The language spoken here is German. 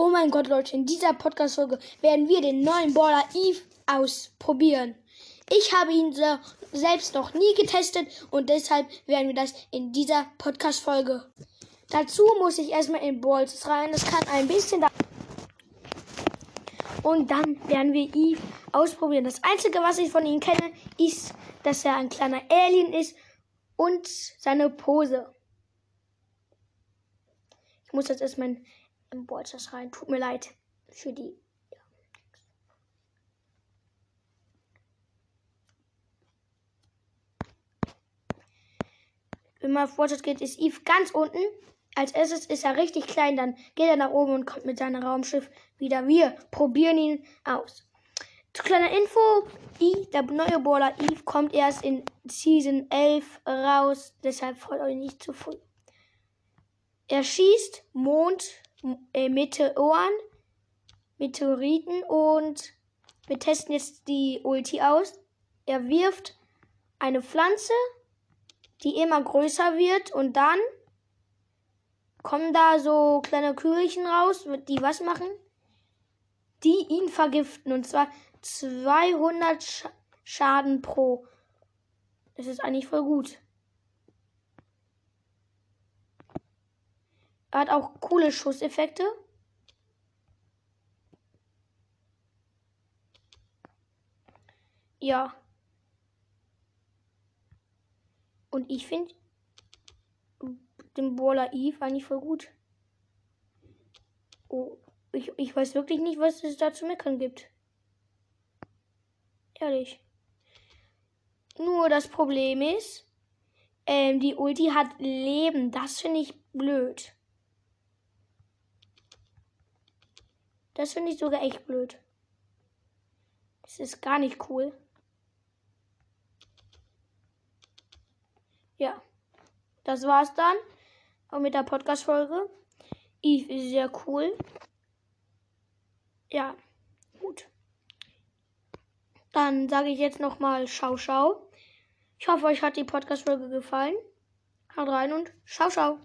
Oh mein Gott, Leute, in dieser Podcast-Folge werden wir den neuen Baller Eve ausprobieren. Ich habe ihn selbst noch nie getestet und deshalb werden wir das in dieser Podcast-Folge. Dazu muss ich erstmal in Balls rein. Das kann ein bisschen da. Und dann werden wir Eve ausprobieren. Das Einzige, was ich von ihm kenne, ist, dass er ein kleiner Alien ist und seine Pose. Ich muss jetzt erstmal in Balls rein. Tut mir leid für die wenn man auf Fortschritt geht, ist Eve ganz unten. Als erstes ist er richtig klein, dann geht er nach oben und kommt mit seinem Raumschiff wieder. Wir probieren ihn aus. Zu kleiner Info, I, der neue Baller Eve kommt erst in Season 11 raus, deshalb freut euch nicht zu früh. Er schießt Mond, äh, Meteoren, Meteoriten und wir testen jetzt die Ulti aus. Er wirft eine Pflanze, die immer größer wird und dann kommen da so kleine Kügelchen raus, die was machen? Die ihn vergiften und zwar 200 Sch Schaden pro. Das ist eigentlich voll gut. Hat auch coole Schusseffekte. Ja. Und ich finde den Baller Eve eigentlich voll gut. Oh, ich, ich weiß wirklich nicht, was es da zu meckern gibt. Ehrlich. Nur das Problem ist, ähm, die Ulti hat Leben. Das finde ich blöd. Das finde ich sogar echt blöd. Das ist gar nicht cool. Ja, das war's dann. Auch mit der Podcast-Folge. Eve ist sehr cool. Ja, gut. Dann sage ich jetzt nochmal Schau, Schau. Ich hoffe, euch hat die Podcast-Folge gefallen. Haut rein und Schau, Schau.